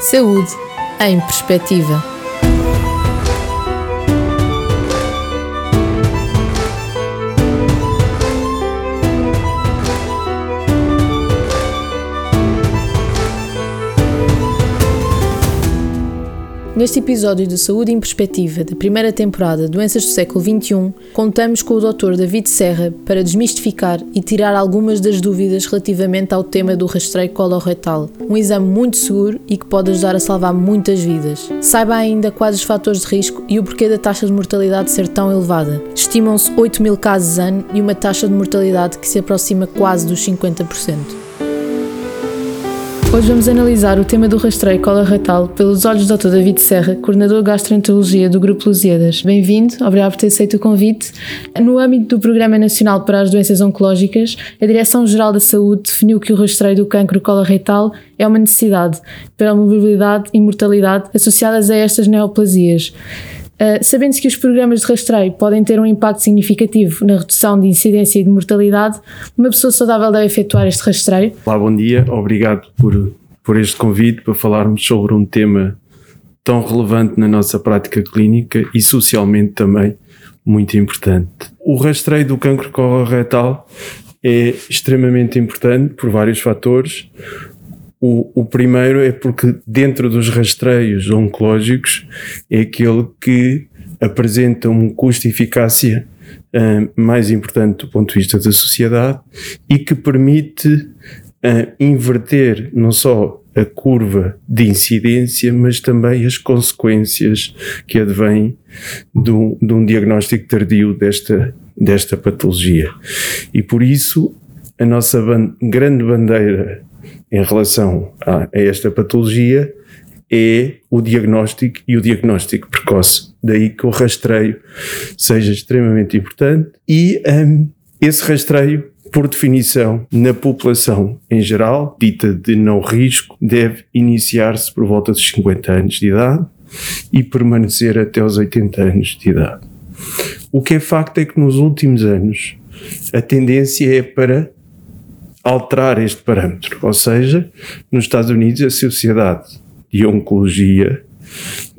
Saúde em Perspectiva. Neste episódio do Saúde em Perspectiva, da primeira temporada Doenças do século XXI, contamos com o Dr. David Serra para desmistificar e tirar algumas das dúvidas relativamente ao tema do rastreio coloretal, um exame muito seguro e que pode ajudar a salvar muitas vidas. Saiba ainda quais os fatores de risco e o porquê da taxa de mortalidade ser tão elevada. Estimam-se 8 mil casos ano e uma taxa de mortalidade que se aproxima quase dos 50%. Hoje vamos analisar o tema do rastreio coloretal pelos olhos do Dr. David Serra, coordenador de gastroenterologia do Grupo Lusíadas. Bem-vindo, obrigado por ter aceito o convite. No âmbito do Programa Nacional para as Doenças Oncológicas, a Direção-Geral da Saúde definiu que o rastreio do cancro coloretal é uma necessidade pela mobilidade e mortalidade associadas a estas neoplasias. Uh, Sabendo-se que os programas de rastreio podem ter um impacto significativo na redução de incidência e de mortalidade, uma pessoa saudável deve efetuar este rastreio? Olá, bom dia. Obrigado por, por este convite para falarmos sobre um tema tão relevante na nossa prática clínica e socialmente também muito importante. O rastreio do cancro coloretal é extremamente importante por vários fatores. O, o, primeiro é porque, dentro dos rastreios oncológicos, é aquele que apresenta um custo e eficácia uh, mais importante do ponto de vista da sociedade e que permite uh, inverter não só a curva de incidência, mas também as consequências que advêm de um, de um diagnóstico tardio desta, desta patologia. E por isso, a nossa ban grande bandeira em relação a, a esta patologia é o diagnóstico e o diagnóstico precoce. Daí que o rastreio seja extremamente importante e um, esse rastreio, por definição, na população em geral, dita de não risco, deve iniciar-se por volta dos 50 anos de idade e permanecer até os 80 anos de idade. O que é facto é que nos últimos anos a tendência é para alterar este parâmetro. Ou seja, nos Estados Unidos, a Sociedade de Oncologia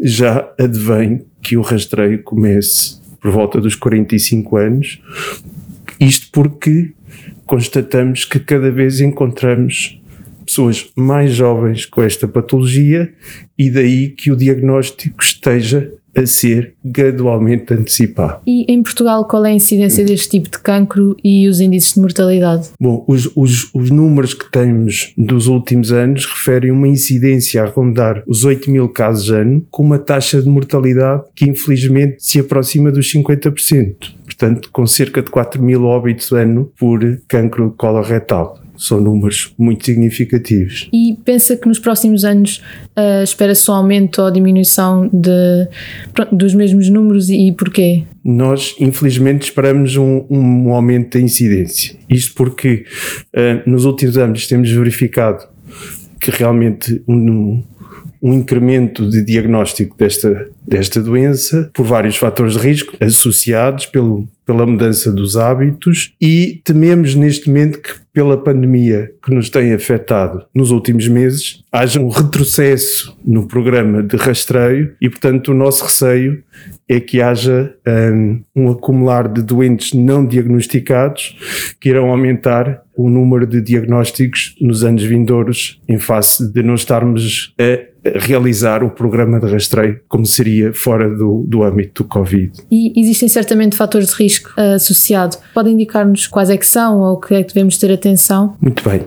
já advém que o rastreio comece por volta dos 45 anos. Isto porque constatamos que cada vez encontramos pessoas mais jovens com esta patologia e daí que o diagnóstico esteja a ser gradualmente antecipado. E em Portugal, qual é a incidência deste tipo de cancro e os índices de mortalidade? Bom, os, os, os números que temos dos últimos anos referem uma incidência a rondar os 8 mil casos ano, com uma taxa de mortalidade que infelizmente se aproxima dos 50%. Portanto, com cerca de 4 mil óbitos ano por cancro coloretal são números muito significativos. E pensa que nos próximos anos uh, espera-se um aumento ou diminuição de, dos mesmos números e, e porquê? Nós, infelizmente, esperamos um, um aumento da incidência. Isto porque uh, nos últimos anos temos verificado que realmente um, um incremento de diagnóstico desta, desta doença por vários fatores de risco associados pelo, pela mudança dos hábitos e tememos neste momento que pela pandemia que nos tem afetado nos últimos meses haja um retrocesso no programa de rastreio e portanto o nosso receio é que haja um, um acumular de doentes não diagnosticados que irão aumentar o número de diagnósticos nos anos vindouros em face de não estarmos a realizar o programa de rastreio como seria fora do, do âmbito do Covid. E existem certamente fatores de risco risco uh, associado. Pode indicar-nos quais é que são ou o que é que devemos ter atenção? Muito bem.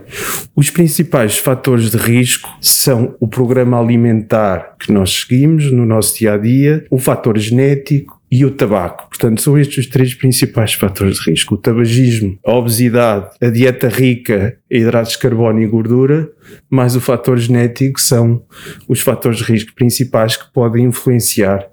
Os principais fatores de risco são o programa alimentar que nós seguimos no nosso dia a dia, o fator genético, e o tabaco. Portanto, são estes os três principais fatores de risco: o tabagismo, a obesidade, a dieta rica em hidratos de carbono e gordura, mais o fator genético, são os fatores de risco principais que podem influenciar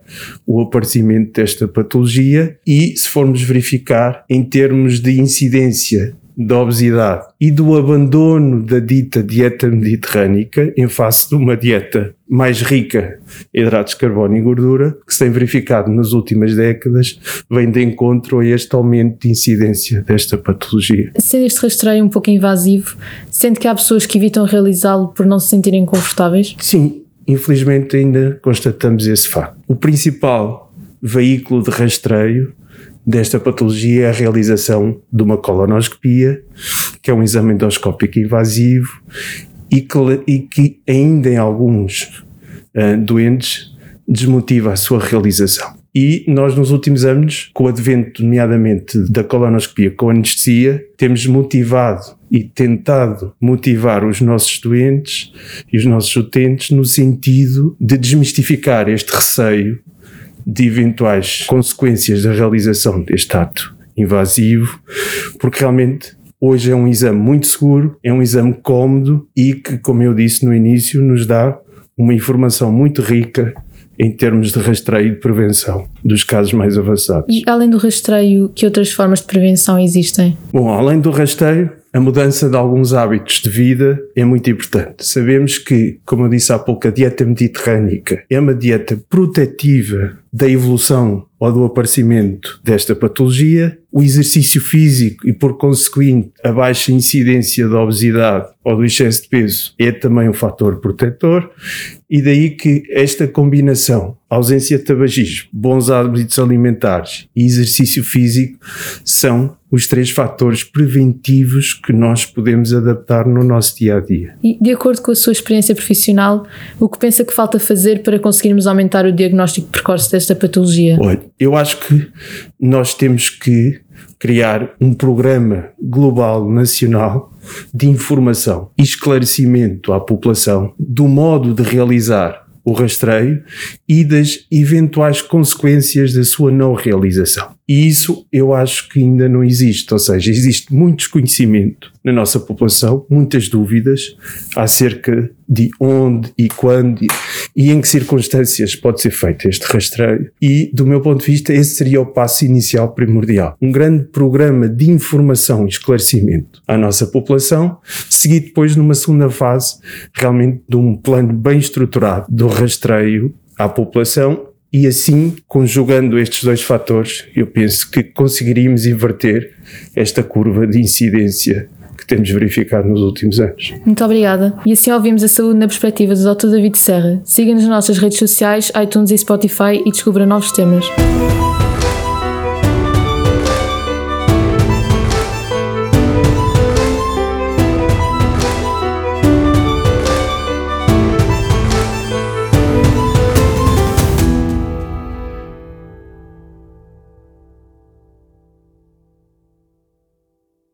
o aparecimento desta patologia. E, se formos verificar em termos de incidência da obesidade e do abandono da dita dieta mediterrânica em face de uma dieta mais rica em hidratos de carbono e gordura, que se tem verificado nas últimas décadas, vem de encontro a este aumento de incidência desta patologia. Sendo este rastreio um pouco invasivo, sente que há pessoas que evitam realizá-lo por não se sentirem confortáveis? Sim, infelizmente ainda constatamos esse facto. O principal veículo de rastreio desta patologia é a realização de uma colonoscopia, que é um exame endoscópico invasivo e que, e que ainda em alguns uh, doentes desmotiva a sua realização. E nós, nos últimos anos, com o advento, nomeadamente, da colonoscopia com anestesia, temos motivado e tentado motivar os nossos doentes e os nossos utentes no sentido de desmistificar este receio de eventuais consequências da realização deste ato invasivo, porque realmente hoje é um exame muito seguro, é um exame cómodo e que, como eu disse no início, nos dá uma informação muito rica em termos de rastreio e de prevenção dos casos mais avançados. E além do rastreio, que outras formas de prevenção existem? Bom, além do rastreio, a mudança de alguns hábitos de vida é muito importante. Sabemos que, como eu disse há pouco, a dieta mediterrânica é uma dieta protetiva da evolução ou do aparecimento desta patologia, o exercício físico e, por conseguinte, a baixa incidência da obesidade ou do excesso de peso é também um fator protetor, e daí que esta combinação, ausência de tabagismo, bons hábitos alimentares e exercício físico, são os três fatores preventivos que nós podemos adaptar no nosso dia a dia. E, de acordo com a sua experiência profissional, o que pensa que falta fazer para conseguirmos aumentar o diagnóstico precoce desta patologia? Olha, eu acho que nós temos que criar um programa global nacional de informação e esclarecimento à população do modo de realizar o rastreio e das eventuais consequências da sua não realização. E isso eu acho que ainda não existe, ou seja, existe muito desconhecimento na nossa população, muitas dúvidas acerca de onde e quando e em que circunstâncias pode ser feito este rastreio. E, do meu ponto de vista, esse seria o passo inicial primordial. Um grande programa de informação e esclarecimento à nossa população, seguido depois numa segunda fase, realmente de um plano bem estruturado do rastreio à população e assim, conjugando estes dois fatores, eu penso que conseguiríamos inverter esta curva de incidência temos verificado nos últimos anos. Muito obrigada. E assim ouvimos a saúde na perspectiva do Dr. David Serra. Siga-nos nas nossas redes sociais, iTunes e Spotify e descubra novos temas.